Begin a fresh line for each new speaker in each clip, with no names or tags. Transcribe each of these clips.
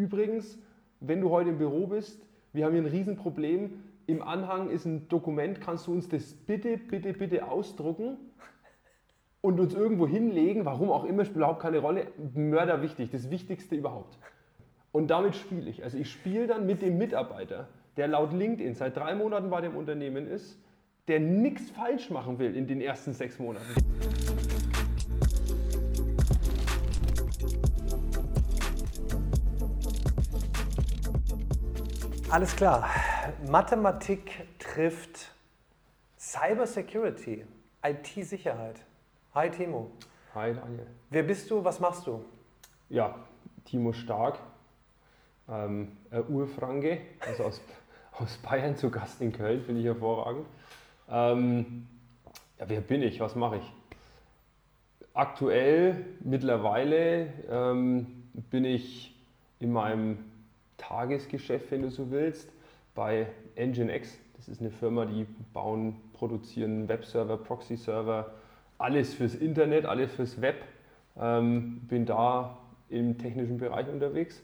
übrigens, wenn du heute im Büro bist, wir haben hier ein Riesenproblem. Im Anhang ist ein Dokument, kannst du uns das bitte, bitte, bitte ausdrucken und uns irgendwo hinlegen, warum auch immer, spielt überhaupt keine Rolle. Mörder wichtig, das Wichtigste überhaupt. Und damit spiele ich. Also ich spiele dann mit dem Mitarbeiter, der laut LinkedIn seit drei Monaten bei dem Unternehmen ist, der nichts falsch machen will in den ersten sechs Monaten.
Alles klar. Mathematik trifft Cybersecurity, IT-Sicherheit. Hi Timo.
Hi Daniel.
Wer bist du? Was machst du?
Ja, Timo Stark, ähm, Urfranke, also aus, aus Bayern zu Gast in Köln, finde ich hervorragend. Ähm, ja, wer bin ich? Was mache ich? Aktuell, mittlerweile ähm, bin ich in meinem Tagesgeschäft, wenn du so willst, bei Nginx. Das ist eine Firma, die bauen, produzieren Webserver, Proxy-Server, alles fürs Internet, alles fürs Web. Ähm, bin da im technischen Bereich unterwegs.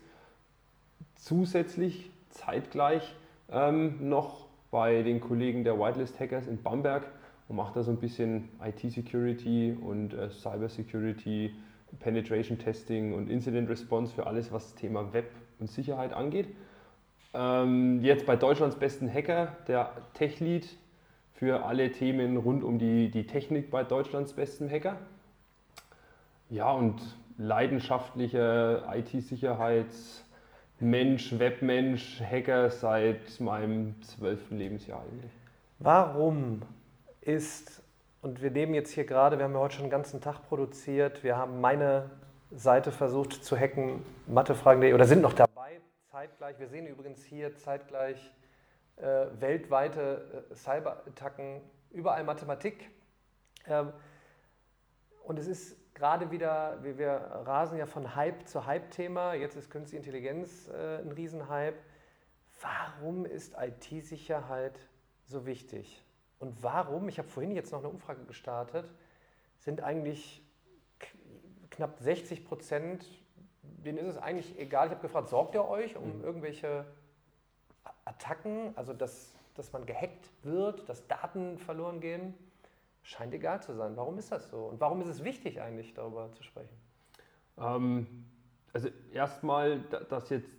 Zusätzlich zeitgleich ähm, noch bei den Kollegen der Whitelist Hackers in Bamberg und mache da so ein bisschen IT-Security und äh, Cyber-Security, Penetration Testing und Incident Response für alles, was das Thema Web und Sicherheit angeht. Ähm, jetzt bei Deutschlands besten Hacker, der Tech-Lead für alle Themen rund um die, die Technik bei Deutschlands besten Hacker. Ja, und leidenschaftlicher IT-Sicherheitsmensch, Webmensch, Hacker seit meinem zwölften Lebensjahr eigentlich.
Warum ist, und wir nehmen jetzt hier gerade, wir haben ja heute schon den ganzen Tag produziert, wir haben meine Seite versucht zu hacken, mathefragen.de, oder sind noch dabei, zeitgleich. Wir sehen übrigens hier zeitgleich äh, weltweite äh, Cyberattacken, überall Mathematik. Ähm, und es ist gerade wieder, wir, wir rasen ja von Hype zu Hype-Thema, jetzt ist künstliche Intelligenz äh, ein Riesenhype. Warum ist IT-Sicherheit so wichtig? Und warum, ich habe vorhin jetzt noch eine Umfrage gestartet, sind eigentlich knapp 60 Prozent, denen ist es eigentlich egal. Ich habe gefragt, sorgt ihr euch um mhm. irgendwelche Attacken, also dass, dass man gehackt wird, dass Daten verloren gehen? Scheint egal zu sein. Warum ist das so? Und warum ist es wichtig eigentlich, darüber zu sprechen?
Ähm, also erstmal, dass jetzt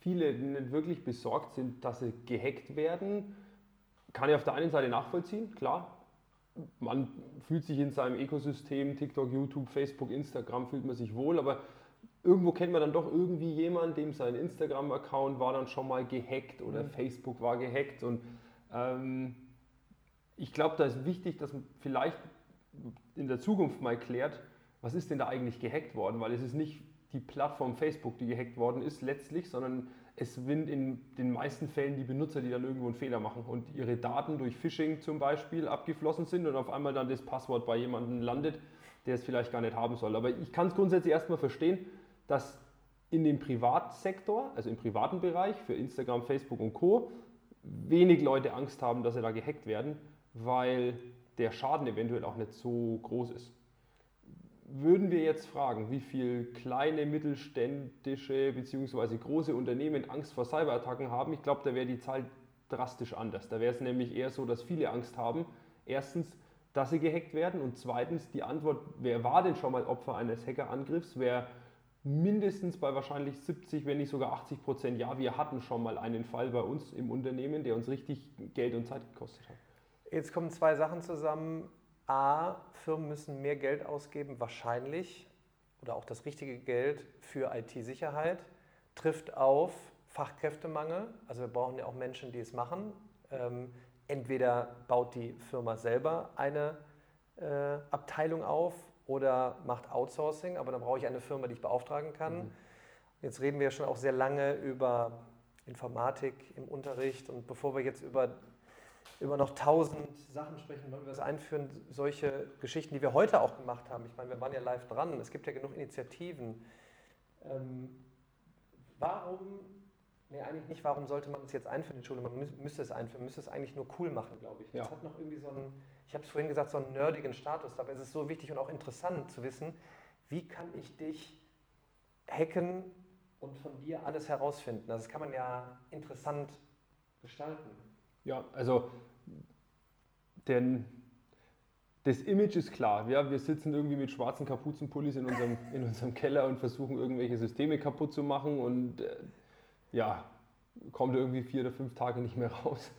viele nicht wirklich besorgt sind, dass sie gehackt werden, kann ich auf der einen Seite nachvollziehen, klar man fühlt sich in seinem Ökosystem, TikTok, YouTube, Facebook, Instagram, fühlt man sich wohl, aber irgendwo kennt man dann doch irgendwie jemanden, dem sein Instagram-Account war dann schon mal gehackt oder mhm. Facebook war gehackt und ähm, ich glaube, da ist wichtig, dass man vielleicht in der Zukunft mal klärt, was ist denn da eigentlich gehackt worden, weil es ist nicht die Plattform Facebook, die gehackt worden ist letztlich, sondern es sind in den meisten Fällen die Benutzer, die dann irgendwo einen Fehler machen und ihre Daten durch Phishing zum Beispiel abgeflossen sind und auf einmal dann das Passwort bei jemandem landet, der es vielleicht gar nicht haben soll. Aber ich kann es grundsätzlich erstmal verstehen, dass in dem Privatsektor, also im privaten Bereich für Instagram, Facebook und Co., wenig Leute Angst haben, dass sie da gehackt werden, weil der Schaden eventuell auch nicht so groß ist würden wir jetzt fragen, wie viele kleine, mittelständische bzw. große Unternehmen Angst vor Cyberattacken haben, ich glaube, da wäre die Zahl drastisch anders. Da wäre es nämlich eher so, dass viele Angst haben. Erstens, dass sie gehackt werden und zweitens die Antwort, wer war denn schon mal Opfer eines Hackerangriffs, wäre mindestens bei wahrscheinlich 70, wenn nicht sogar 80 Prozent, ja, wir hatten schon mal einen Fall bei uns im Unternehmen, der uns richtig Geld und Zeit gekostet hat.
Jetzt kommen zwei Sachen zusammen. A, Firmen müssen mehr Geld ausgeben, wahrscheinlich, oder auch das richtige Geld für IT-Sicherheit, trifft auf Fachkräftemangel. Also wir brauchen ja auch Menschen, die es machen. Ähm, entweder baut die Firma selber eine äh, Abteilung auf oder macht Outsourcing, aber dann brauche ich eine Firma, die ich beauftragen kann. Mhm. Jetzt reden wir ja schon auch sehr lange über Informatik im Unterricht und bevor wir jetzt über über noch tausend Sachen sprechen, wollen wir das einführen, solche Geschichten, die wir heute auch gemacht haben. Ich meine, wir waren ja live dran, es gibt ja genug Initiativen. Ähm, warum, nee, eigentlich nicht, warum sollte man es jetzt einführen in Schule? Man müsste es einführen, müsste es eigentlich nur cool machen, glaube ich. Ja. Es hat noch irgendwie so einen, ich habe es vorhin gesagt, so einen nerdigen Status, aber es ist so wichtig und auch interessant zu wissen, wie kann ich dich hacken, und von dir alles herausfinden. Das kann man ja interessant gestalten.
Ja, also denn das Image ist klar. Ja, wir sitzen irgendwie mit schwarzen Kapuzenpullis in unserem, in unserem Keller und versuchen irgendwelche Systeme kaputt zu machen und äh, ja, kommt irgendwie vier oder fünf Tage nicht mehr raus.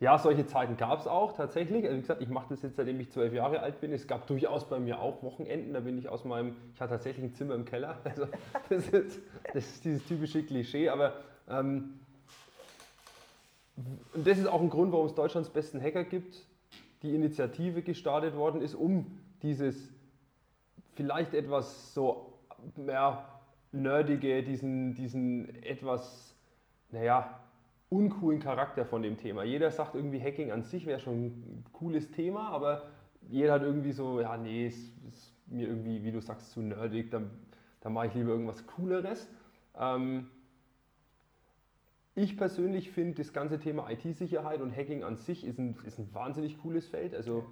Ja, solche Zeiten gab es auch tatsächlich. Also wie gesagt, ich mache das jetzt seitdem ich zwölf Jahre alt bin. Es gab durchaus bei mir auch Wochenenden, da bin ich aus meinem, ich hatte tatsächlich ein Zimmer im Keller. Also das ist, das ist dieses typische Klischee, aber ähm, das ist auch ein Grund, warum es Deutschlands besten Hacker gibt. Die Initiative gestartet worden ist, um dieses vielleicht etwas so ja, nerdige, diesen, diesen etwas, naja, uncoolen Charakter von dem Thema. Jeder sagt irgendwie, Hacking an sich wäre schon ein cooles Thema, aber jeder hat irgendwie so, ja, nee, es ist mir irgendwie, wie du sagst, zu nerdig, dann, dann mache ich lieber irgendwas Cooleres. Ähm, ich persönlich finde das ganze Thema IT-Sicherheit und Hacking an sich ist ein, ist ein wahnsinnig cooles Feld, also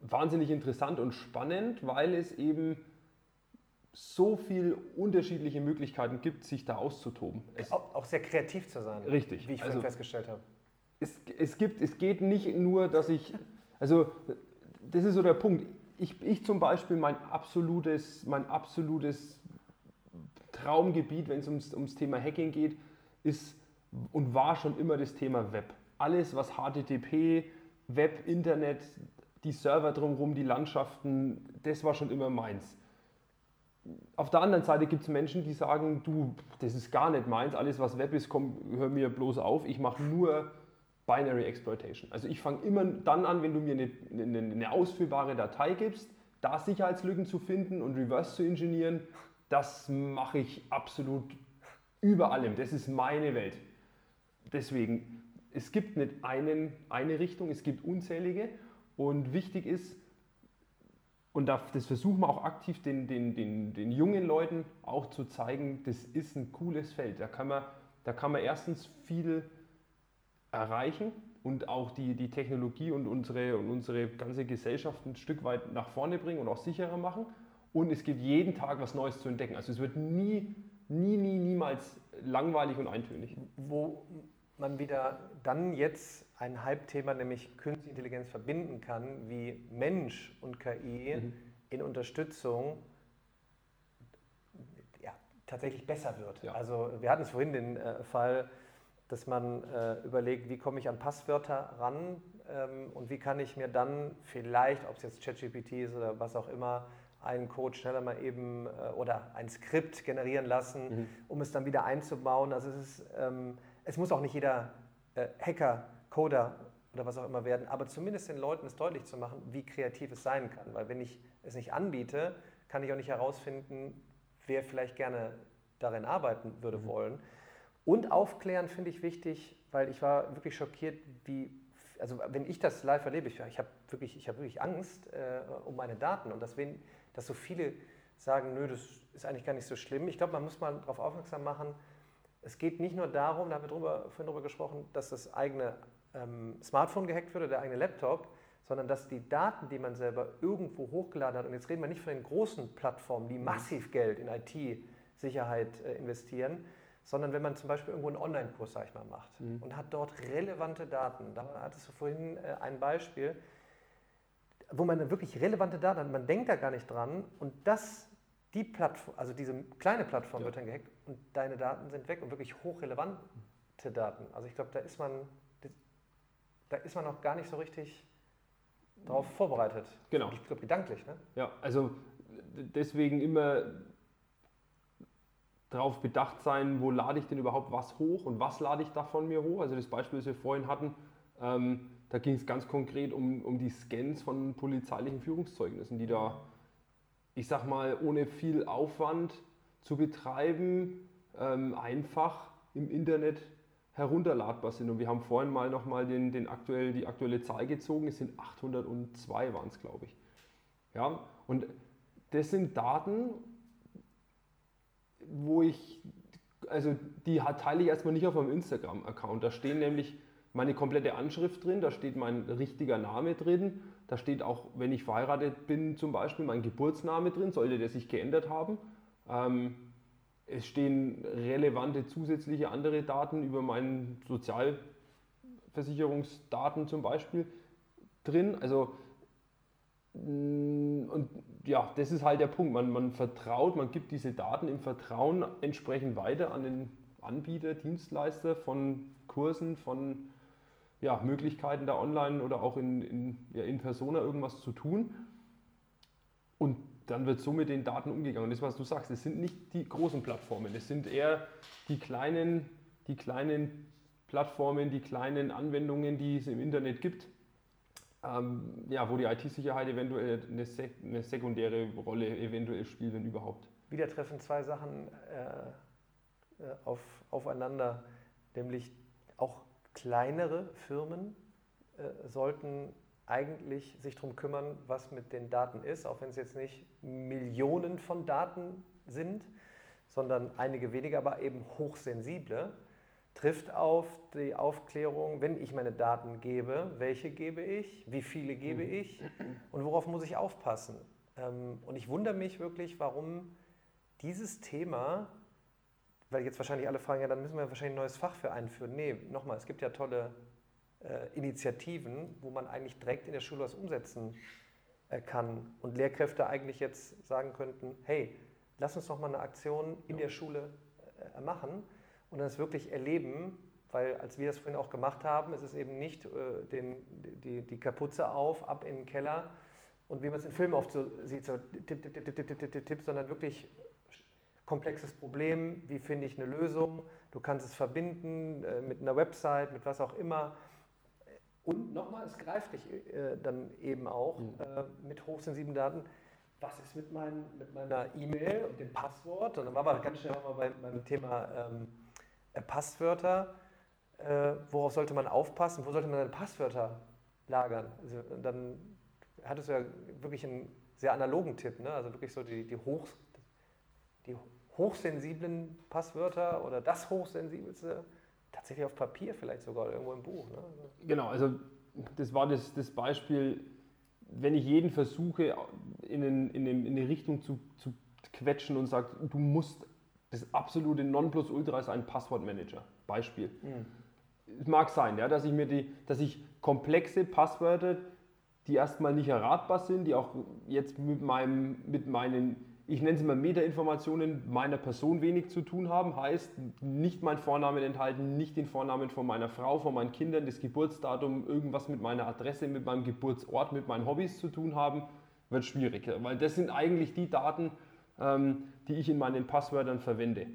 wahnsinnig interessant und spannend, weil es eben so viele unterschiedliche Möglichkeiten gibt, sich da auszutoben.
Es auch, auch, sehr kreativ zu sein.
Richtig.
Wie ich also, festgestellt habe.
Es, es, gibt, es geht nicht nur, dass ich, also das ist so der Punkt. Ich, ich zum Beispiel, mein absolutes, mein absolutes Traumgebiet, wenn es ums, ums Thema Hacking geht, ist und war schon immer das Thema Web. Alles, was HTTP, Web, Internet, die Server drumherum, die Landschaften, das war schon immer meins auf der anderen Seite gibt es Menschen, die sagen, du, das ist gar nicht meins, alles was Web ist, komm, hör mir bloß auf, ich mache nur Binary Exploitation. Also ich fange immer dann an, wenn du mir eine, eine, eine, ausführbare Datei gibst, da Sicherheitslücken zu finden und Reverse zu ingenieren, das mache ich absolut über allem. Das ist meine Welt. Deswegen, es gibt nicht einen, eine Richtung, es gibt unzählige und wichtig ist, und das versuchen wir auch aktiv den, den, den, den jungen Leuten auch zu zeigen, das ist ein cooles Feld. Da kann man, da kann man erstens viel erreichen und auch die, die Technologie und unsere, und unsere ganze Gesellschaft ein Stück weit nach vorne bringen und auch sicherer machen. Und es gibt jeden Tag was Neues zu entdecken. Also es wird nie, nie, nie, niemals langweilig und eintönig.
Wo man wieder dann jetzt ein Hype-Thema, nämlich Künstliche Intelligenz, verbinden kann, wie Mensch und KI mhm. in Unterstützung ja, tatsächlich besser wird. Ja. Also wir hatten es vorhin den äh, Fall, dass man äh, überlegt, wie komme ich an Passwörter ran ähm, und wie kann ich mir dann vielleicht, ob es jetzt ChatGPT ist oder was auch immer, einen Code schneller mal eben äh, oder ein Skript generieren lassen, mhm. um es dann wieder einzubauen. Also es, ist, ähm, es muss auch nicht jeder äh, Hacker Coder oder was auch immer werden, aber zumindest den Leuten es deutlich zu machen, wie kreativ es sein kann. Weil wenn ich es nicht anbiete, kann ich auch nicht herausfinden, wer vielleicht gerne darin arbeiten würde mhm. wollen. Und aufklären finde ich wichtig, weil ich war wirklich schockiert, wie, also wenn ich das live erlebe, ich, ich habe wirklich, hab wirklich Angst äh, um meine Daten und dass, wenn, dass so viele sagen, nö, das ist eigentlich gar nicht so schlimm. Ich glaube, man muss mal darauf aufmerksam machen, es geht nicht nur darum, da haben wir drüber, vorhin darüber gesprochen, dass das eigene ähm, Smartphone gehackt wird oder der eigene Laptop, sondern dass die Daten, die man selber irgendwo hochgeladen hat, und jetzt reden wir nicht von den großen Plattformen, die massiv Geld in IT-Sicherheit äh, investieren, sondern wenn man zum Beispiel irgendwo einen Online-Kurs, sag ich mal, macht mhm. und hat dort relevante Daten, da hattest du vorhin äh, ein Beispiel, wo man wirklich relevante Daten hat, man denkt da gar nicht dran und das, die Plattform, also diese kleine Plattform ja. wird dann gehackt und deine Daten sind weg und wirklich hochrelevante Daten. Also ich glaube, da ist man da ist man noch gar nicht so richtig darauf vorbereitet.
Genau.
Ich glaube, gedanklich. Ne?
Ja, also deswegen immer darauf bedacht sein, wo lade ich denn überhaupt was hoch und was lade ich da von mir hoch. Also das Beispiel, das wir vorhin hatten, ähm, da ging es ganz konkret um, um die Scans von polizeilichen Führungszeugnissen, die da, ich sag mal, ohne viel Aufwand zu betreiben, ähm, einfach im Internet herunterladbar sind. Und wir haben vorhin mal nochmal den, den aktuell, die aktuelle Zahl gezogen, es sind 802 waren es, glaube ich. Ja, und das sind Daten, wo ich, also die teile ich erstmal nicht auf meinem Instagram-Account. Da stehen nämlich meine komplette Anschrift drin, da steht mein richtiger Name drin, da steht auch, wenn ich verheiratet bin, zum Beispiel mein Geburtsname drin, sollte der sich geändert haben. Ähm, es stehen relevante zusätzliche andere Daten über meinen Sozialversicherungsdaten zum Beispiel drin. Also mm, und ja, das ist halt der Punkt. Man, man vertraut, man gibt diese Daten im Vertrauen entsprechend weiter an den Anbieter, Dienstleister von Kursen, von ja, Möglichkeiten da online oder auch in, in, ja, in Persona irgendwas zu tun. Und dann wird so mit den Daten umgegangen. Und das, was du sagst, es sind nicht die großen Plattformen, es sind eher die kleinen, die kleinen Plattformen, die kleinen Anwendungen, die es im Internet gibt, ähm, ja, wo die IT-Sicherheit eventuell eine, sek eine, sekundäre Rolle eventuell spielt, wenn überhaupt.
Wieder treffen zwei Sachen äh, äh auf, aufeinander, nämlich auch kleinere Firmen äh, sollten eigentlich sich darum kümmern, was mit den Daten ist, auch wenn es jetzt nicht Millionen von Daten sind, sondern einige weniger, aber eben hochsensible, trifft auf die Aufklärung, wenn ich meine Daten gebe, welche gebe ich, wie viele gebe mhm. ich und worauf muss ich aufpassen. Ähm, und ich wundere mich wirklich, warum dieses Thema, weil jetzt wahrscheinlich alle fragen, ja, dann müssen wir wahrscheinlich ein neues Fach für einführen. Nee, nochmal, es gibt ja tolle äh, Initiativen, wo man eigentlich direkt in der Schule was umsetzen äh, kann und Lehrkräfte eigentlich jetzt sagen könnten, hey, lass uns doch mal eine Aktion in der Schule äh, machen und das wirklich erleben, weil als wir das vorhin auch gemacht haben, ist es eben nicht äh, den, die, die Kapuze auf, ab in den Keller und wie man es in Filmen oft so sieht, so tipp, tipp, tipp, tipp, tipp, tipp, tipp, sondern wirklich komplexes Problem, wie finde ich eine Lösung, du kannst es verbinden äh, mit einer Website, mit was auch immer und nochmal, es greift dich äh, dann eben auch mhm. äh, mit hochsensiblen Daten. Was ist mit, mein, mit meiner E-Mail und dem Passwort? Und dann waren wir ganz schnell mal bei, beim Thema ähm, äh, Passwörter. Äh, worauf sollte man aufpassen? Wo sollte man seine Passwörter lagern? Also, dann hattest du ja wirklich einen sehr analogen Tipp, ne? also wirklich so die, die, hoch, die hochsensiblen Passwörter oder das hochsensibelste tatsächlich auf Papier vielleicht sogar oder irgendwo im Buch. Ne?
Genau, also das war das, das Beispiel, wenn ich jeden versuche, in, in, in, in eine Richtung zu, zu quetschen und sage, du musst das absolute Nonplusultra ist ein Passwortmanager. Beispiel. Mhm. Es mag sein, ja, dass ich mir die, dass ich komplexe Passwörter, die erstmal nicht erratbar sind, die auch jetzt mit, meinem, mit meinen ich nenne es immer Metainformationen meiner Person wenig zu tun haben, heißt nicht mein Vornamen enthalten, nicht den Vornamen von meiner Frau, von meinen Kindern, das Geburtsdatum, irgendwas mit meiner Adresse, mit meinem Geburtsort, mit meinen Hobbys zu tun haben, wird schwieriger, weil das sind eigentlich die Daten, ähm, die ich in meinen Passwörtern verwende.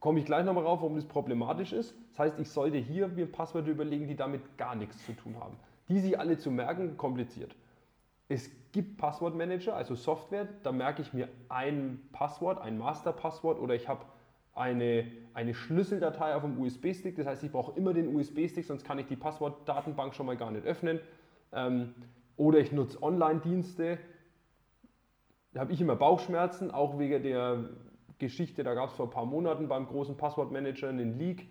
Komme ich gleich nochmal rauf, warum das problematisch ist. Das heißt, ich sollte hier mir Passwörter überlegen, die damit gar nichts zu tun haben. Die sich alle zu merken, kompliziert. Es gibt Passwortmanager, also Software, da merke ich mir ein Passwort, ein Masterpasswort oder ich habe eine, eine Schlüsseldatei auf dem USB-Stick. Das heißt, ich brauche immer den USB-Stick, sonst kann ich die Passwortdatenbank schon mal gar nicht öffnen. Ähm, oder ich nutze Online-Dienste. Da habe ich immer Bauchschmerzen, auch wegen der Geschichte, da gab es vor ein paar Monaten beim großen Passwortmanager einen Leak.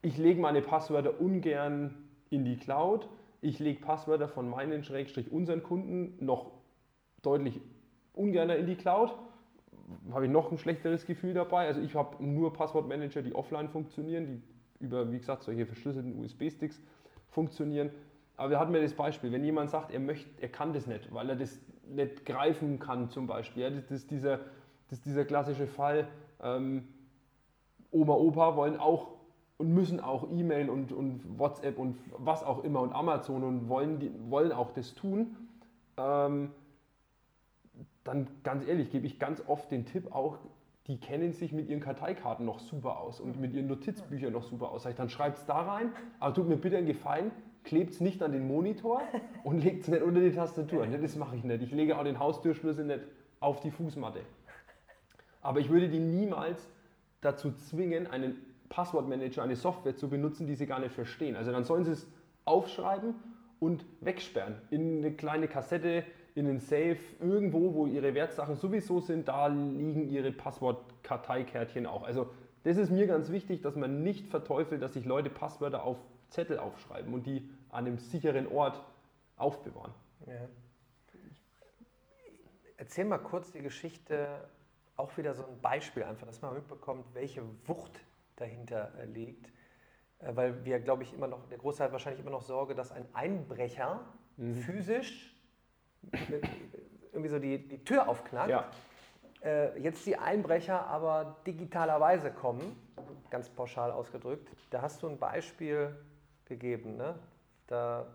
Ich lege meine Passwörter ungern in die Cloud ich lege Passwörter von meinen, Schrägstrich unseren Kunden noch deutlich ungerner in die Cloud. Habe ich noch ein schlechteres Gefühl dabei. Also ich habe nur Passwortmanager, die offline funktionieren, die über, wie gesagt, solche verschlüsselten USB-Sticks funktionieren. Aber wir hatten mir das Beispiel, wenn jemand sagt, er, möchte, er kann das nicht, weil er das nicht greifen kann zum Beispiel. Ja, das, ist dieser, das ist dieser klassische Fall, ähm, Oma, Opa wollen auch und müssen auch E-Mail und, und WhatsApp und was auch immer und Amazon und wollen, die, wollen auch das tun, ähm, dann ganz ehrlich gebe ich ganz oft den Tipp auch, die kennen sich mit ihren Karteikarten noch super aus und mit ihren Notizbüchern noch super aus. Dann schreibt es da rein, aber tut mir bitte einen Gefallen, klebt es nicht an den Monitor und legt es nicht unter die Tastatur. Das mache ich nicht. Ich lege auch den Haustürschlüssel nicht auf die Fußmatte. Aber ich würde die niemals dazu zwingen, einen Passwortmanager, eine Software zu benutzen, die sie gar nicht verstehen. Also dann sollen sie es aufschreiben und wegsperren in eine kleine Kassette, in einen Safe, irgendwo, wo ihre Wertsachen sowieso sind, da liegen ihre Passwortkarteikärtchen auch. Also das ist mir ganz wichtig, dass man nicht verteufelt, dass sich Leute Passwörter auf Zettel aufschreiben und die an einem sicheren Ort aufbewahren. Ja.
Erzähl mal kurz die Geschichte, auch wieder so ein Beispiel einfach, dass man mitbekommt, welche Wucht dahinter äh, liegt. Äh, weil wir, glaube ich, immer noch, der Großteil hat wahrscheinlich immer noch Sorge, dass ein Einbrecher mhm. physisch irgendwie so die, die Tür aufknackt. Ja. Äh, jetzt die Einbrecher aber digitalerweise kommen, ganz pauschal ausgedrückt. Da hast du ein Beispiel gegeben. Ne? Da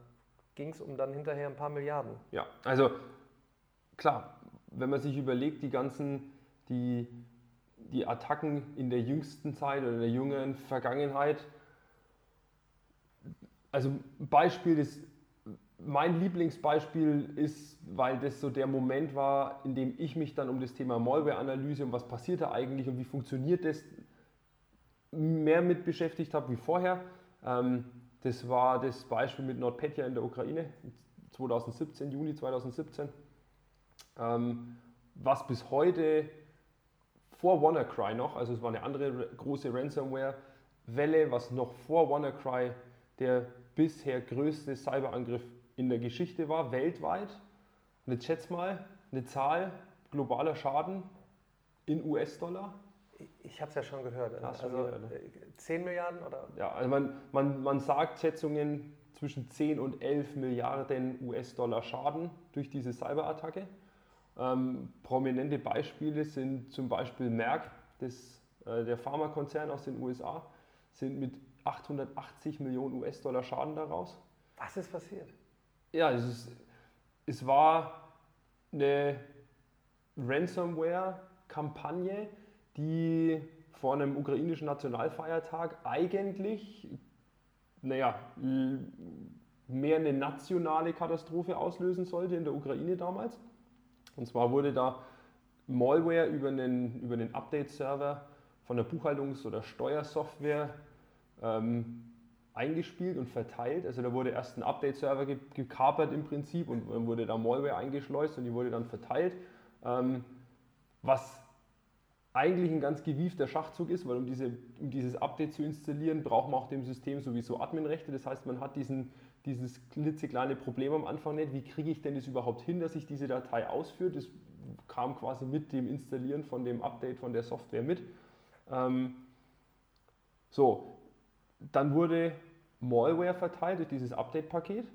ging es um dann hinterher ein paar Milliarden.
Ja, also klar, wenn man sich überlegt, die ganzen, die, die Attacken in der jüngsten Zeit oder in der jüngeren Vergangenheit, also Beispiel ist, mein Lieblingsbeispiel ist, weil das so der Moment war, in dem ich mich dann um das Thema Malware-Analyse und was passiert da eigentlich und wie funktioniert das, mehr mit beschäftigt habe wie vorher. Ähm, das war das Beispiel mit NordPetya in der Ukraine 2017, Juni 2017, ähm, was bis heute vor WannaCry noch, also es war eine andere große Ransomware-Welle, was noch vor WannaCry der bisher größte Cyberangriff in der Geschichte war, weltweit. Und jetzt schätz mal eine Zahl globaler Schaden in US-Dollar.
Ich habe es ja schon gehört. also gehört, ne? 10 äh, Milliarden oder?
Ja, also man, man, man sagt Schätzungen zwischen 10 und 11 Milliarden US-Dollar Schaden durch diese Cyberattacke. Ähm, prominente Beispiele sind zum Beispiel Merck, das, äh, der Pharmakonzern aus den USA, sind mit 880 Millionen US-Dollar Schaden daraus.
Was ist passiert?
Ja, es, ist, es war eine Ransomware-Kampagne, die vor einem ukrainischen Nationalfeiertag eigentlich, naja, mehr eine nationale Katastrophe auslösen sollte in der Ukraine damals. Und zwar wurde da Malware über einen, über einen Update-Server von der Buchhaltungs- oder Steuersoftware ähm, eingespielt und verteilt. Also da wurde erst ein Update-Server gekapert im Prinzip und dann wurde da Malware eingeschleust und die wurde dann verteilt. Ähm, was eigentlich ein ganz gewiefter Schachzug ist, weil um, diese, um dieses Update zu installieren, braucht man auch dem System sowieso Adminrechte. Das heißt, man hat diesen, dieses klitzekleine Problem am Anfang nicht. Wie kriege ich denn das überhaupt hin, dass ich diese Datei ausführe? Das kam quasi mit dem Installieren von dem Update von der Software mit. Ähm, so, dann wurde Malware verteilt durch dieses Update-Paket.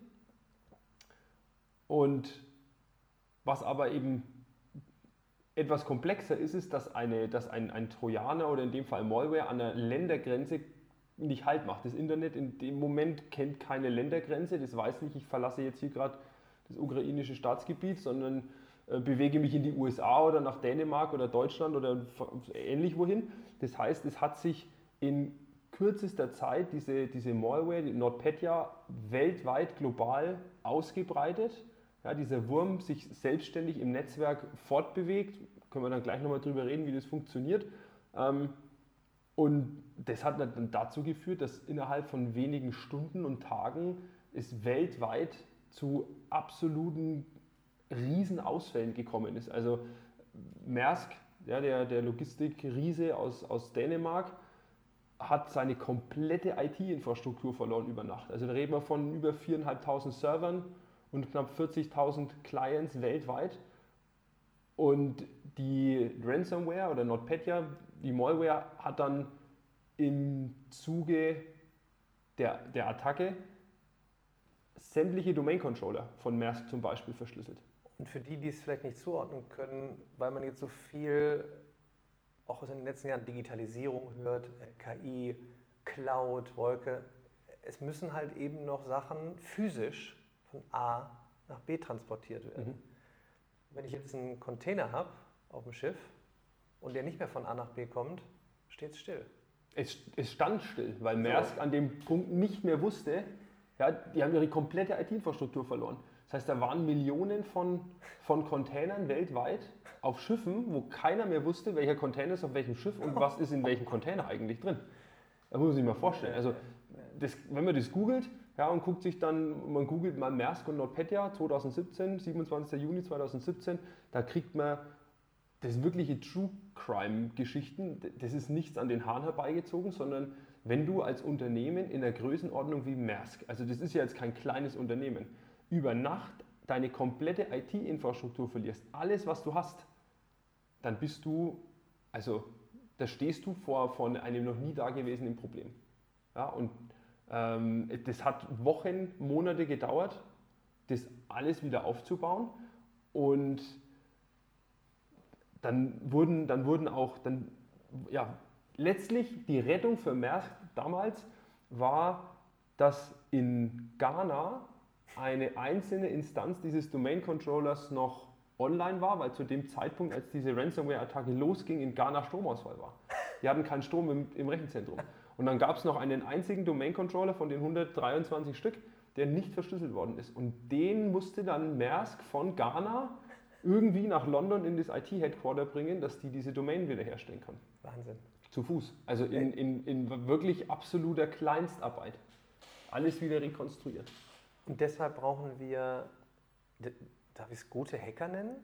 Und was aber eben etwas komplexer ist, ist, dass, eine, dass ein, ein Trojaner oder in dem Fall Malware an der Ländergrenze nicht halt macht. Das Internet in dem Moment kennt keine Ländergrenze. Das weiß nicht, ich verlasse jetzt hier gerade das ukrainische Staatsgebiet, sondern äh, bewege mich in die USA oder nach Dänemark oder Deutschland oder ähnlich wohin. Das heißt, es hat sich in kürzester Zeit diese, diese Malware, die NotPetya, weltweit global ausgebreitet. Ja, dieser Wurm sich selbstständig im Netzwerk fortbewegt. Können wir dann gleich nochmal drüber reden, wie das funktioniert. Ähm, und das hat dann dazu geführt, dass innerhalb von wenigen Stunden und Tagen es weltweit zu absoluten Riesenausfällen gekommen ist. Also Maersk, ja, der, der Logistikriese aus, aus Dänemark, hat seine komplette IT-Infrastruktur verloren über Nacht. Also da reden wir von über 4.500 Servern und knapp 40.000 Clients weltweit. Und die Ransomware oder NotPetya, die Malware, hat dann im Zuge der, der Attacke sämtliche Domain-Controller von Maersk zum Beispiel verschlüsselt.
Und für die, die es vielleicht nicht zuordnen können, weil man jetzt so viel auch in den letzten Jahren Digitalisierung hört, KI, Cloud, Wolke. Es müssen halt eben noch Sachen physisch von A nach B transportiert werden. Mhm. Wenn ich jetzt einen Container habe auf dem Schiff und der nicht mehr von A nach B kommt, steht es still.
Es, es stand still, weil Maersk so. an dem Punkt nicht mehr wusste, ja, die haben ihre komplette IT-Infrastruktur verloren. Das heißt, da waren Millionen von, von Containern weltweit auf Schiffen, wo keiner mehr wusste, welcher Container ist auf welchem Schiff und was ist in welchem Container eigentlich drin. Das muss man sich mal vorstellen. Also, das, wenn man das googelt ja, und guckt sich dann, man googelt mal Maersk und NotPetya 2017, 27. Juni 2017, da kriegt man das wirkliche True Crime Geschichten. Das ist nichts an den Haaren herbeigezogen, sondern wenn du als Unternehmen in der Größenordnung wie Maersk, also das ist ja jetzt kein kleines Unternehmen, über Nacht deine komplette IT-Infrastruktur verlierst, alles, was du hast, dann bist du, also da stehst du vor, vor einem noch nie dagewesenen Problem. Ja, und ähm, das hat Wochen, Monate gedauert, das alles wieder aufzubauen. Und dann wurden, dann wurden auch, dann, ja, letztlich die Rettung für Maersk damals war, dass in Ghana eine einzelne Instanz dieses Domain Controllers noch online war, weil zu dem Zeitpunkt, als diese Ransomware-Attacke losging, in Ghana Stromausfall war. Die hatten keinen Strom im, im Rechenzentrum. Und dann gab es noch einen einzigen Domain-Controller von den 123 Stück, der nicht verschlüsselt worden ist. Und den musste dann Maersk von Ghana irgendwie nach London in das IT-Headquarter bringen, dass die diese Domain wiederherstellen können.
Wahnsinn.
Zu Fuß. Also in, in, in wirklich absoluter Kleinstarbeit. Alles wieder rekonstruiert.
Und deshalb brauchen wir, darf ich es gute Hacker nennen?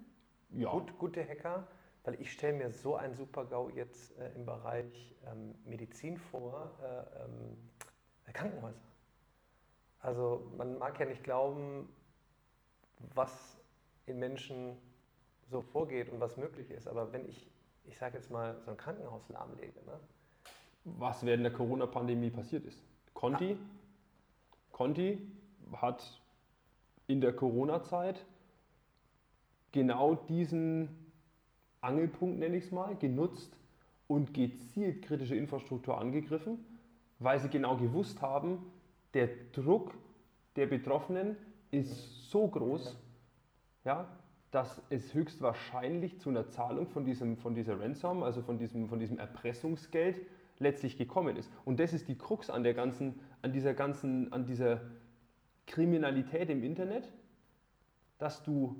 Ja.
Gut, gute Hacker, weil ich stelle mir so ein Super-GAU jetzt äh, im Bereich ähm, Medizin vor, äh, ähm, Krankenhäuser. Also man mag ja nicht glauben, was in Menschen so vorgeht und was möglich ist. Aber wenn ich, ich sage jetzt mal, so ein Krankenhaus lahmlege, ne?
Was während der Corona-Pandemie passiert ist. Conti, Conti hat in der Corona-Zeit genau diesen Angelpunkt, nenne ich es mal, genutzt und gezielt kritische Infrastruktur angegriffen, weil sie genau gewusst haben, der Druck der Betroffenen ist so groß, ja, dass es höchstwahrscheinlich zu einer Zahlung von, diesem, von dieser Ransom, also von diesem, von diesem Erpressungsgeld, letztlich gekommen ist. Und das ist die Krux an der ganzen, an dieser ganzen, an dieser Kriminalität im Internet, dass du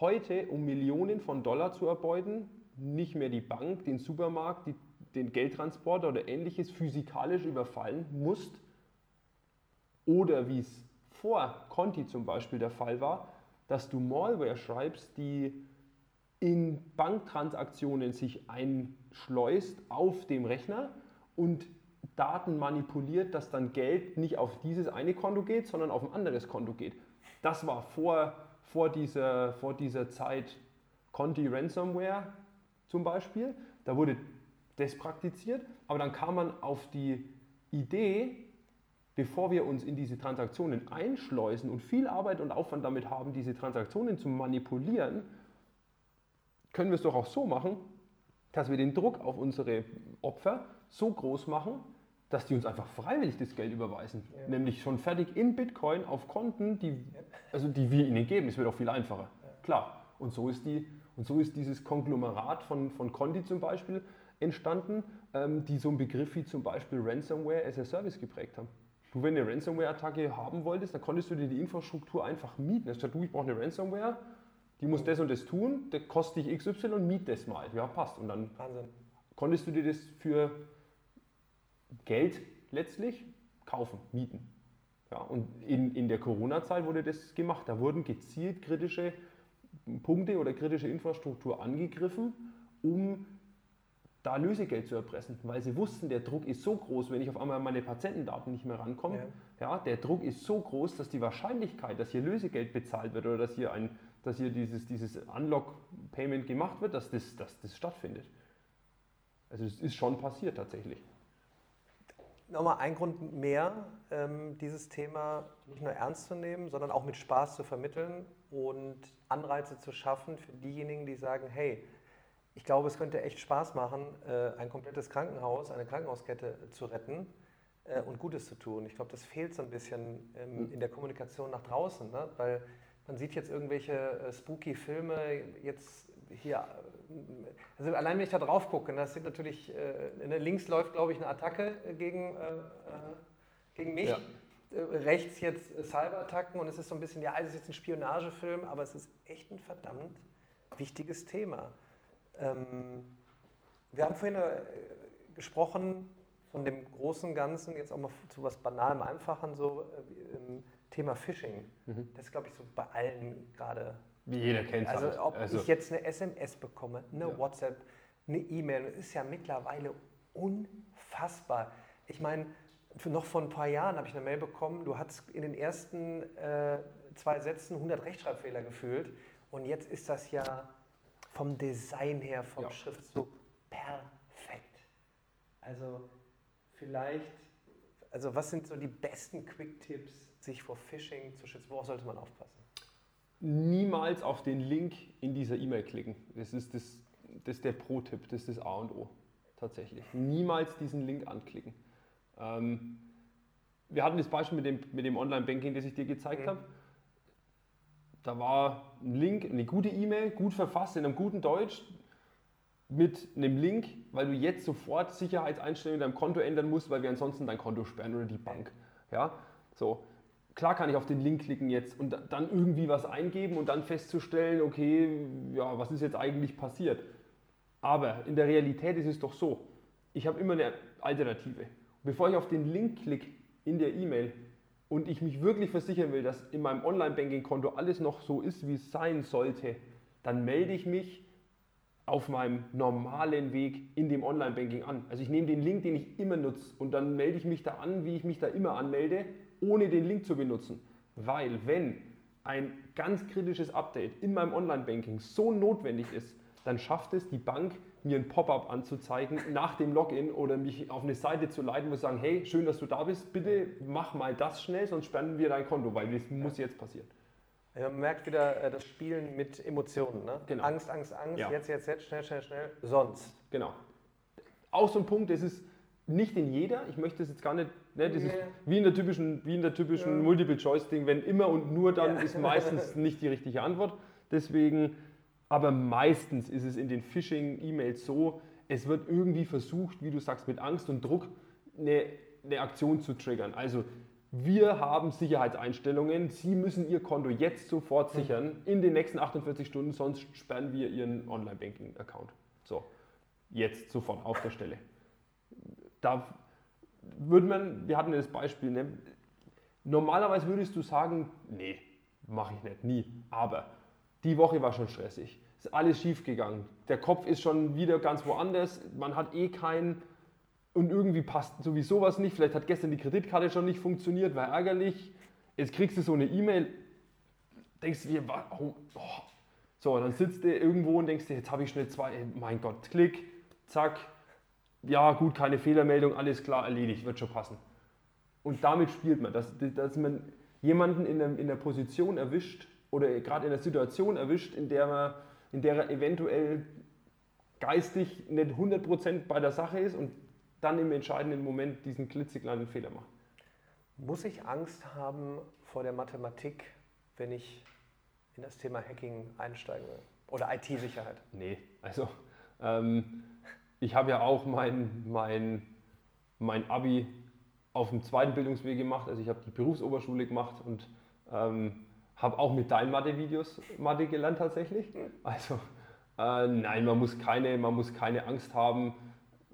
heute, um Millionen von Dollar zu erbeuten, nicht mehr die Bank, den Supermarkt, die, den Geldtransporter oder ähnliches physikalisch überfallen musst. Oder wie es vor Conti zum Beispiel der Fall war, dass du Malware schreibst, die in Banktransaktionen sich einschleust auf dem Rechner und Daten manipuliert, dass dann Geld nicht auf dieses eine Konto geht, sondern auf ein anderes Konto geht. Das war vor, vor, dieser, vor dieser Zeit Conti Ransomware zum Beispiel. Da wurde das praktiziert, aber dann kam man auf die Idee, bevor wir uns in diese Transaktionen einschleusen und viel Arbeit und Aufwand damit haben, diese Transaktionen zu manipulieren, können wir es doch auch so machen, dass wir den Druck auf unsere Opfer so groß machen, dass die uns einfach freiwillig das Geld überweisen. Ja. Nämlich schon fertig in Bitcoin auf Konten, die, also die wir ihnen geben. Das wird auch viel einfacher. Ja. Klar. Und so ist, die, und so ist dieses Konglomerat von, von Conti zum Beispiel entstanden, ähm, die so einen Begriff wie zum Beispiel Ransomware as a Service geprägt haben. Du, wenn du eine Ransomware-Attacke haben wolltest, dann konntest du dir die Infrastruktur einfach mieten. Also du, ich brauche eine Ransomware, die muss das und das tun, der kostet dich XY und miet das mal. Ja, passt. Und dann Wahnsinn. konntest du dir das für Geld letztlich kaufen, mieten. Ja, und in, in der Corona-Zeit wurde das gemacht. Da wurden gezielt kritische Punkte oder kritische Infrastruktur angegriffen, um da Lösegeld zu erpressen, weil sie wussten, der Druck ist so groß, wenn ich auf einmal an meine Patientendaten nicht mehr rankomme, ja. ja. der Druck ist so groß, dass die Wahrscheinlichkeit, dass hier Lösegeld bezahlt wird oder dass hier, ein, dass hier dieses, dieses Unlock-Payment gemacht wird, dass das, dass das stattfindet. Also es ist schon passiert tatsächlich.
Nochmal ein Grund mehr, ähm, dieses Thema nicht nur ernst zu nehmen, sondern auch mit Spaß zu vermitteln und Anreize zu schaffen für diejenigen, die sagen, hey, ich glaube, es könnte echt Spaß machen, äh, ein komplettes Krankenhaus, eine Krankenhauskette zu retten äh, und Gutes zu tun. Ich glaube, das fehlt so ein bisschen ähm, in der Kommunikation nach draußen, ne? weil man sieht jetzt irgendwelche äh, spooky Filme, jetzt hier, also allein wenn ich da drauf gucke, das sind natürlich, ne, links läuft, glaube ich, eine Attacke gegen, gegen mich. Ja. Rechts jetzt Cyberattacken und es ist so ein bisschen, ja, es ist jetzt ein Spionagefilm, aber es ist echt ein verdammt wichtiges Thema. Ähm, wir haben vorhin äh, gesprochen von dem großen Ganzen, jetzt auch mal zu was Banalem, Einfachen, so äh, Thema Phishing. Mhm. Das ist, glaube ich, so bei allen gerade.
Wie jeder kennt
es. Also, ob also. ich jetzt eine SMS bekomme, eine ja. WhatsApp, eine E-Mail, ist ja mittlerweile unfassbar. Ich meine, noch vor ein paar Jahren habe ich eine Mail bekommen, du hattest in den ersten äh, zwei Sätzen 100 Rechtschreibfehler gefühlt. Und jetzt ist das ja vom Design her, vom
Ja.
Schriftzug perfekt. Also vielleicht, also was sind so die besten Quick-Tipps, sich vor Phishing zu schützen? Worauf sollte man aufpassen?
Niemals auf den Link in dieser E-Mail klicken. Das ist, das, das ist der Pro-Tipp, das ist das A und O tatsächlich. Niemals diesen Link anklicken. Ähm, wir hatten das Beispiel mit dem, mit dem Online-Banking, das ich dir gezeigt
Mhm.
habe. Da war ein Link, eine gute E-Mail, gut verfasst, in einem guten Deutsch, mit einem Link, weil du jetzt sofort Sicherheitseinstellungen in deinem Konto ändern musst, weil wir ansonsten dein Konto sperren oder die Bank. Ja, so. Klar kann ich auf den Link klicken jetzt und dann irgendwie was eingeben und dann festzustellen, okay, ja, was ist jetzt eigentlich passiert? Aber in der Realität ist es doch so, ich habe immer eine Alternative. Bevor ich auf den Link klicke in der E-Mail und ich mich wirklich versichern will, dass in meinem Online-Banking-Konto alles noch so ist, wie es sein sollte, dann melde ich mich auf meinem normalen Weg in dem Online-Banking an. Also ich nehme den Link, den ich immer nutze und dann melde ich mich da an, wie ich mich da immer anmelde, ohne den Link zu benutzen. Weil wenn ein ganz kritisches Update in meinem Online-Banking so notwendig ist, dann schafft es die Bank, mir ein Pop-up anzuzeigen nach dem Login oder mich auf eine Seite zu leiten, wo sie sagen, hey, schön, dass du da bist, bitte mach mal das schnell, sonst sperren wir dein Konto, weil das muss jetzt passieren.
Ja, Man merkt wieder äh, das Spielen mit Emotionen. Ne?
Genau.
Angst, Angst, Angst,
Ja.
jetzt, jetzt, jetzt, schnell, schnell, schnell, sonst.
Genau. Auch so ein Punkt, das ist nicht in jeder, ich möchte das jetzt gar nicht, ne, das ist
Nee.
wie in der typischen, wie in der typischen
Ja.
Multiple-Choice-Ding, wenn immer und nur, dann
Ja.
ist meistens nicht die richtige Antwort. Deswegen, aber meistens ist es in den Phishing-E-Mails so, es wird irgendwie versucht, wie du sagst, mit Angst und Druck eine, eine Aktion zu triggern. Also wir haben Sicherheitseinstellungen, Sie müssen Ihr Konto jetzt sofort sichern, in den nächsten 48 Stunden, sonst sperren wir Ihren Online-Banking-Account. So, jetzt sofort auf der Stelle. Da würde man, wir hatten ja das Beispiel, ne? normalerweise würdest du sagen, nee, mache ich nicht, nie. Aber die Woche war schon stressig. Ist alles schief gegangen. Der Kopf ist schon wieder ganz woanders. Man hat eh keinen und irgendwie passt sowieso was nicht. Vielleicht hat gestern die Kreditkarte schon nicht funktioniert, war ärgerlich. Jetzt kriegst du so eine E-Mail, denkst du dir, oh, oh. so, dann sitzt du irgendwo und denkst dir, jetzt habe ich schnell zwei, mein Gott, klick, zack, ja gut, keine Fehlermeldung, alles klar, erledigt, wird schon passen. Und damit spielt man, dass, dass man jemanden in der, in der Position erwischt oder gerade in der Situation erwischt, in der, man, in der er eventuell geistig nicht 100% bei der Sache ist und dann im entscheidenden Moment diesen klitzekleinen Fehler macht.
Muss ich Angst haben vor der Mathematik, wenn ich in das Thema Hacking einsteigen will? Oder IT-Sicherheit?
Nee, also ähm, ich habe ja auch mein, mein, mein Abi auf dem zweiten Bildungsweg gemacht. Also ich habe die Berufsoberschule gemacht und ähm, habe auch mit deinen Mathe-Videos Mathe gelernt tatsächlich. Also äh, nein, man muss, keine, man muss keine Angst haben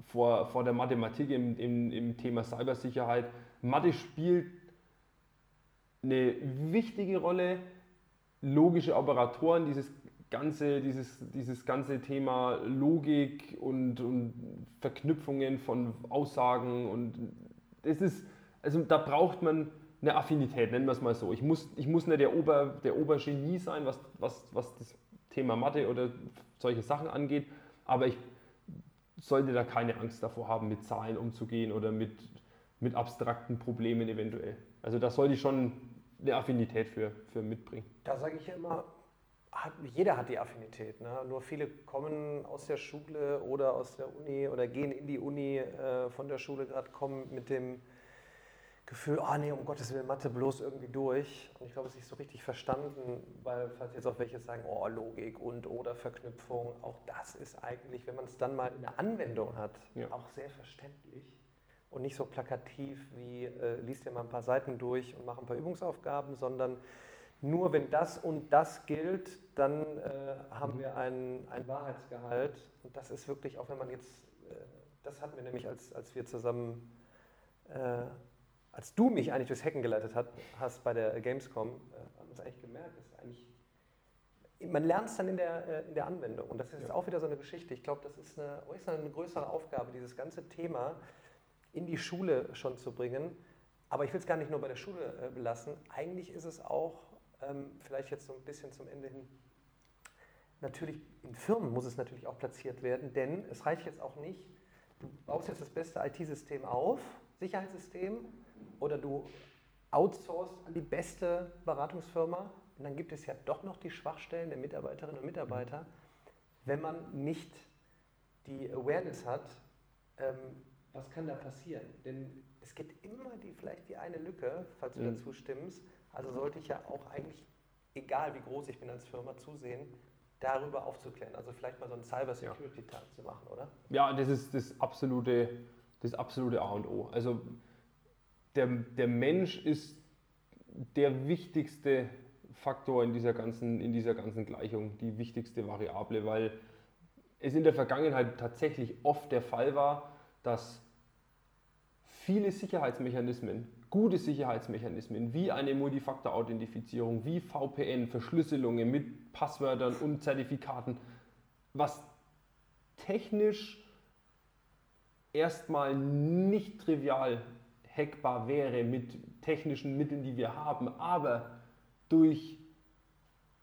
vor, vor der Mathematik im, im, im Thema Cybersicherheit. Mathe spielt eine wichtige Rolle, logische Operatoren, dieses ganze, dieses, dieses ganze Thema Logik und, und Verknüpfungen von Aussagen und das ist, also da braucht man eine Affinität, nennen wir es mal so. Ich muss, ich muss nicht der, Ober, der Obergenie sein, was, was, was das Thema Mathe oder solche Sachen angeht, aber ich sollte da keine Angst davor haben, mit Zahlen umzugehen oder mit, mit abstrakten Problemen eventuell. Also da sollte ich schon eine Affinität für, für mitbringen.
Da sage ich ja immer, hat, jeder hat die Affinität. Ne? Nur viele kommen aus der Schule oder aus der Uni oder gehen in die Uni äh, von der Schule gerade, kommen mit dem Gefühl, ah nee, um Gottes Willen, Mathe bloß irgendwie durch. Und ich glaube, es ist nicht so richtig verstanden, weil falls jetzt auch welche sagen, oh, Logik und oder Verknüpfung, auch das ist eigentlich, wenn man es dann mal in der Anwendung hat,
Ja.
auch sehr verständlich. Und nicht so plakativ wie, äh, liest dir mal ein paar Seiten durch und mach ein paar Übungsaufgaben, sondern nur wenn das und das gilt, dann äh, haben wir einen, einen Wahrheitsgehalt. Und das ist wirklich, auch wenn man jetzt, äh, das hatten wir nämlich, als, als wir zusammen, äh, als du mich eigentlich durchs Hacken geleitet hat, hast bei der Gamescom, äh, haben wir es eigentlich gemerkt, ist eigentlich, man lernt es dann in der, äh, in der Anwendung. Und das ist
Ja.
auch wieder so eine Geschichte. Ich glaube, das ist eine, ist eine größere Aufgabe, dieses ganze Thema in die Schule schon zu bringen. Aber ich will es gar nicht nur bei der Schule äh, belassen. Eigentlich ist es auch ähm, vielleicht jetzt so ein bisschen zum Ende hin. Natürlich, in Firmen muss es natürlich auch platziert werden, denn es reicht jetzt auch nicht, du baust jetzt das beste IT-System auf, Sicherheitssystem, oder du outsourcest an die beste Beratungsfirma und dann gibt es ja doch noch die Schwachstellen der Mitarbeiterinnen und Mitarbeiter, wenn man nicht die Awareness hat, ähm, was kann da passieren? Denn es gibt immer die, vielleicht die eine Lücke, falls du mhm. dazu stimmst. Also sollte ich ja auch eigentlich, egal wie groß ich bin als Firma, zusehen, darüber aufzuklären. Also vielleicht mal so einen Cyber Security Tag zu machen, oder?
Ja, das ist das absolute, das absolute A und O. Also der, der Mensch ist der wichtigste Faktor in dieser, ganzen, in dieser ganzen Gleichung, die wichtigste Variable, weil es in der Vergangenheit tatsächlich oft der Fall war, dass viele Sicherheitsmechanismen, gute Sicherheitsmechanismen wie eine Multifaktor-Authentifizierung, wie VPN, Verschlüsselungen mit Passwörtern und Zertifikaten, was technisch erstmal nicht trivial hackbar wäre mit technischen Mitteln, die wir haben, aber durch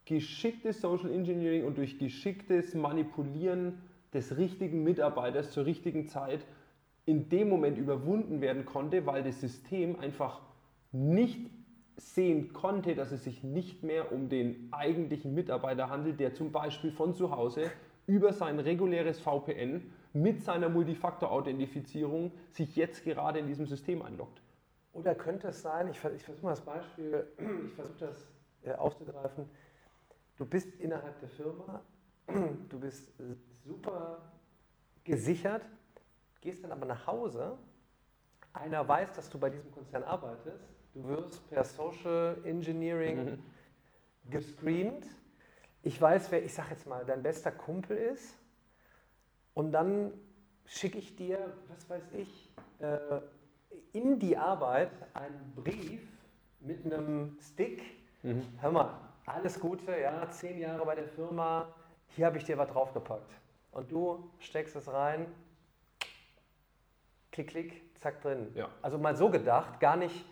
geschicktes Social Engineering und durch geschicktes Manipulieren des richtigen Mitarbeiters zur richtigen Zeit in dem Moment überwunden werden konnte, weil das System einfach nicht sehen konnte, dass es sich nicht mehr um den eigentlichen Mitarbeiter handelt, der zum Beispiel von zu Hause über sein reguläres VPN mit seiner Multifaktor-Authentifizierung sich jetzt gerade in diesem System einloggt.
Oder könnte es sein, ich, ich versuche mal das Beispiel, ich versuche das äh, aufzugreifen, du bist innerhalb der Firma, du bist super gesichert, gehst dann aber nach Hause, einer weiß, dass du bei diesem Konzern arbeitest, du wirst per Social Engineering mhm. gescreent, ich weiß, wer, ich sag jetzt mal, dein bester Kumpel ist und dann schicke ich dir, was weiß ich, äh, in die Arbeit einen Brief mit einem Stick. Mhm. Hör mal, alles Gute, ja, zehn Jahre bei der Firma, hier habe ich dir was draufgepackt. Und du steckst es rein, klick, klick, zack drin. Ja. Also mal so gedacht, gar nicht,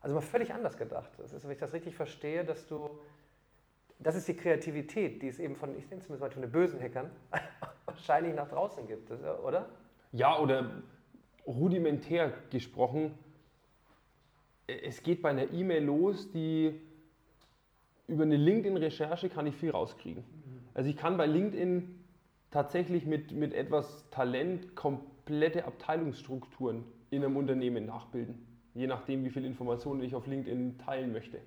also mal völlig anders gedacht. Das ist, wenn ich das richtig verstehe, dass du, das ist die Kreativität, die es eben von, ich nenne es mal von den bösen Hackern, wahrscheinlich nach draußen gibt, oder?
Ja, oder rudimentär gesprochen, es geht bei einer E-Mail los, die über eine LinkedIn-Recherche kann ich viel rauskriegen. Also ich kann bei LinkedIn tatsächlich mit, mit etwas Talent komplette Abteilungsstrukturen in einem Unternehmen nachbilden, je nachdem, wie viel Informationen ich auf LinkedIn teilen möchte.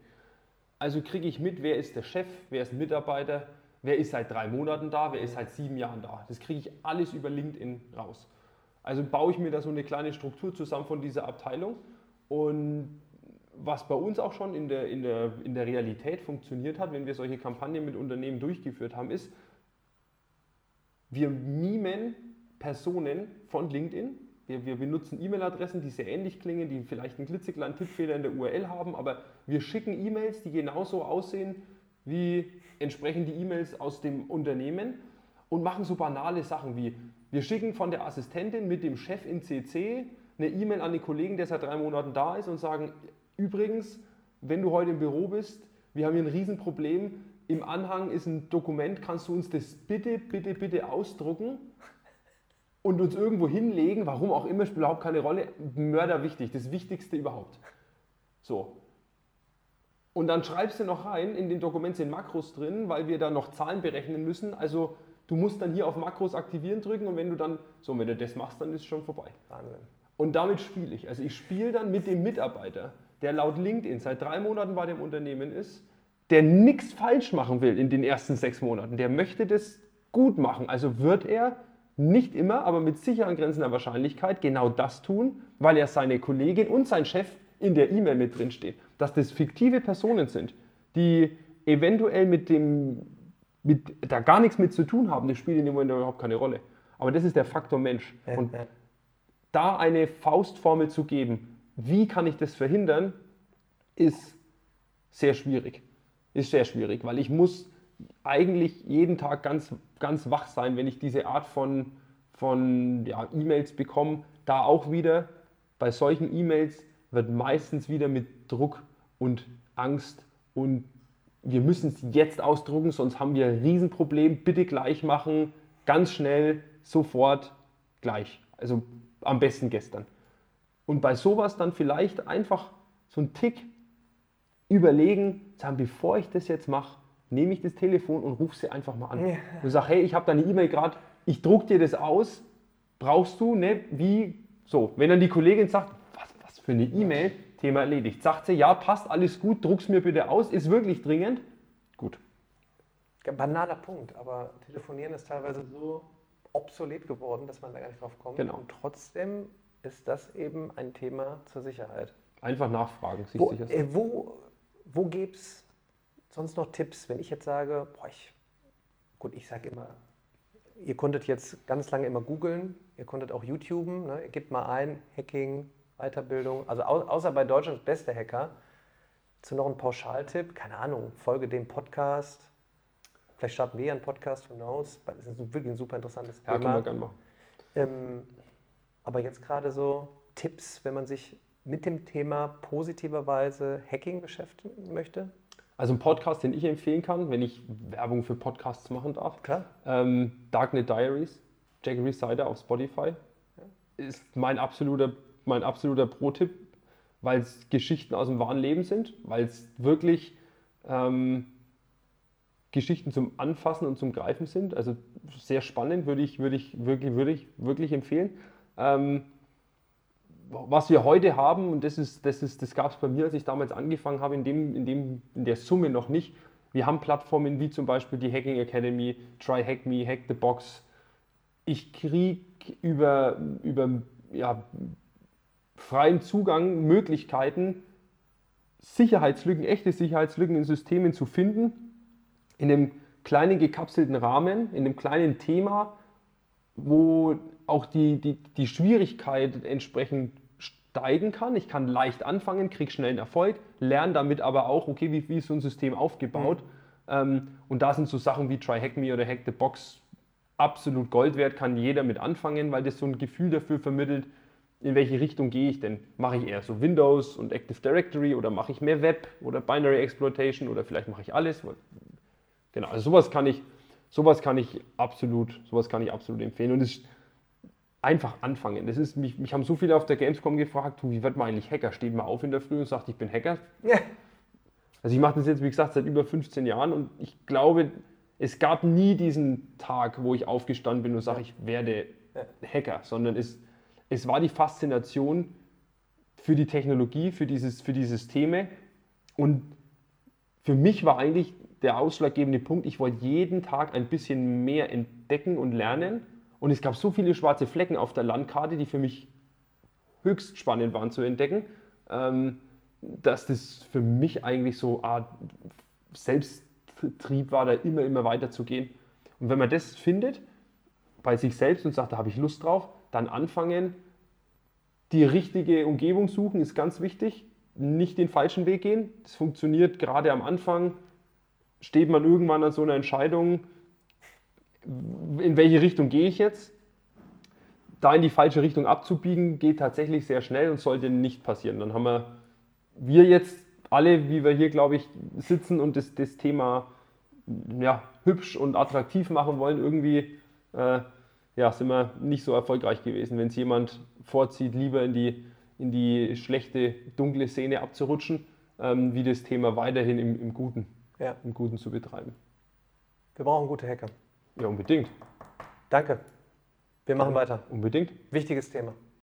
Also kriege ich mit, wer ist der Chef, wer ist Mitarbeiter, wer ist seit drei Monaten da, wer ist seit sieben Jahren da. Das kriege ich alles über LinkedIn raus. Also baue ich mir da so eine kleine Struktur zusammen von dieser Abteilung und was bei uns auch schon in der, in, der, in der Realität funktioniert hat, wenn wir solche Kampagnen mit Unternehmen durchgeführt haben, ist, wir mimen Personen von LinkedIn. Wir, wir benutzen E-Mail-Adressen, die sehr ähnlich klingen, die vielleicht einen klitzekleinen Tippfehler in der URL haben, aber wir schicken E-Mails, die genauso aussehen wie entsprechend die E-Mails aus dem Unternehmen und machen so banale Sachen wie, wir schicken von der Assistentin mit dem Chef in CC eine E-Mail an den Kollegen, der seit drei Monaten da ist und sagen, übrigens, wenn du heute im Büro bist, wir haben hier ein Riesenproblem, im Anhang ist ein Dokument, kannst du uns das bitte, bitte, bitte ausdrucken und uns irgendwo hinlegen, warum auch immer, spielt überhaupt keine Rolle, Mörder wichtig, das Wichtigste überhaupt. So. Und dann schreibst du noch rein, in dem Dokument sind Makros drin, weil wir da noch Zahlen berechnen müssen, also du musst dann hier auf Makros aktivieren drücken und wenn du dann, so wenn du das machst, dann ist es schon vorbei. Wahnsinn. Und damit spiele ich. Also ich spiele dann mit dem Mitarbeiter, der laut LinkedIn seit drei Monaten bei dem Unternehmen ist, der nichts falsch machen will in den ersten sechs Monaten, der möchte das gut machen. Also wird er nicht immer, aber mit sicheren Grenzen der Wahrscheinlichkeit genau das tun, weil er seine Kollegin und sein Chef in der E-Mail mit drin steht. Dass das fiktive Personen sind, die eventuell mit dem, mit, da gar nichts mit zu tun haben, das spielt in dem Moment überhaupt keine Rolle. Aber das ist der Faktor Mensch. Und da eine Faustformel zu geben, wie kann ich das verhindern, ist sehr schwierig ist sehr schwierig, weil ich muss eigentlich jeden Tag ganz, ganz wach sein, wenn ich diese Art von, von ja, E-Mails bekomme. Da auch wieder, bei solchen E-Mails wird meistens wieder mit Druck und Angst und wir müssen es jetzt ausdrucken, sonst haben wir ein Riesenproblem, bitte gleich machen, ganz schnell, sofort, gleich. Also am besten gestern. Und bei sowas dann vielleicht einfach so einen Tick überlegen, sagen, bevor ich das jetzt mache, nehme ich das Telefon und rufe sie einfach mal an. Ja. Und sage, hey, ich habe deine E-Mail gerade, ich druck dir das aus, brauchst du, ne, wie, so. Wenn dann die Kollegin sagt, für eine E-Mail, Thema erledigt. Sagt sie, ja, passt, alles gut, druck's mir bitte aus, ist wirklich dringend, gut.
Banaler Punkt, aber telefonieren ist teilweise so obsolet geworden, dass man da gar nicht drauf kommt.
Genau.
Und trotzdem ist das eben ein Thema zur Sicherheit.
Einfach nachfragen,
sich wo, sicher sein. Äh, wo, wo gäbe es sonst noch Tipps, wenn ich jetzt sage, boah, ich, gut, ich sage immer, ihr konntet jetzt ganz lange immer googeln, ihr konntet auch YouTuben, ne? ihr gebt mal ein, Hacking, Weiterbildung, also au außer bei Deutschlands beste Hacker, zu noch ein Pauschaltipp, keine Ahnung, folge dem Podcast, vielleicht starten wir einen Podcast, who knows, das ist wirklich ein super interessantes
ja, Thema. Ja, können wir gerne machen.
Ähm, aber jetzt gerade so Tipps, wenn man sich mit dem Thema positiverweise Hacking beschäftigen möchte?
Also ein Podcast, den ich empfehlen kann, wenn ich Werbung für Podcasts machen darf.
Klar.
Ähm, Darknet Diaries, Jack Resider auf Spotify, ja. ist mein absoluter, mein absoluter Pro-Tipp, weil es Geschichten aus dem wahren Leben sind, weil es wirklich ähm, Geschichten zum Anfassen und zum Greifen sind. Also sehr spannend, würde ich, würde ich, wirklich, würde ich wirklich empfehlen. Ähm, was wir heute haben, und das, ist, das, ist, das gab es bei mir, als ich damals angefangen habe, in, dem, in, dem, in der Summe noch nicht. Wir haben Plattformen wie zum Beispiel die Hacking Academy, Try Hack Me, Hack the Box. Ich kriege über, über ja, freien Zugang Möglichkeiten, Sicherheitslücken, echte Sicherheitslücken in Systemen zu finden, in einem kleinen gekapselten Rahmen, in einem kleinen Thema, wo auch die, die, die Schwierigkeit entsprechend steigen kann. Ich kann leicht anfangen, kriege schnell einen Erfolg, lerne damit aber auch, okay, wie, wie ist so ein System aufgebaut. Mhm. Ähm, und da sind so Sachen wie Try Hack Me oder Hack the Box absolut Gold wert, kann jeder mit anfangen, weil das so ein Gefühl dafür vermittelt, in welche Richtung gehe ich denn? Mache ich eher so Windows und Active Directory oder mache ich mehr Web oder Binary Exploitation oder vielleicht mache ich alles? Genau, also sowas kann ich, sowas kann ich absolut, sowas kann ich absolut empfehlen. Und es einfach anfangen. Das ist, mich, mich haben so viele auf der Gamescom gefragt, wie wird man eigentlich Hacker? Steht man auf in der Früh und sagt, ich bin Hacker? Ja. Also ich mache das jetzt, wie gesagt, seit über 15 Jahren und ich glaube, es gab nie diesen Tag, wo ich aufgestanden bin und sage, ich werde Hacker, sondern es, es war die Faszination für die Technologie, für, dieses, für die Systeme und für mich war eigentlich der ausschlaggebende Punkt, ich wollte jeden Tag ein bisschen mehr entdecken und lernen und es gab so viele schwarze Flecken auf der Landkarte, die für mich höchst spannend waren zu entdecken, ähm, dass das für mich eigentlich so eine Art Selbsttrieb war, da immer, immer weiter zu gehen. Und wenn man das findet bei sich selbst und sagt, da habe ich Lust drauf, dann anfangen, die richtige Umgebung suchen, ist ganz wichtig. Nicht den falschen Weg gehen. Das funktioniert gerade am Anfang. Steht man irgendwann an so einer Entscheidung, in welche Richtung gehe ich jetzt? Da in die falsche Richtung abzubiegen, geht tatsächlich sehr schnell und sollte nicht passieren. Dann haben wir, wir jetzt alle, wie wir hier, glaube ich, sitzen und das, das Thema ja, hübsch und attraktiv machen wollen, irgendwie äh, ja, sind wir nicht so erfolgreich gewesen, wenn es jemand vorzieht, lieber in die, in die schlechte, dunkle Szene abzurutschen, ähm, wie das Thema weiterhin im, im, Guten, ja. im Guten zu betreiben.
Wir brauchen gute Hacker.
Ja, unbedingt.
Danke. Wir machen weiter.
Unbedingt.
Wichtiges Thema.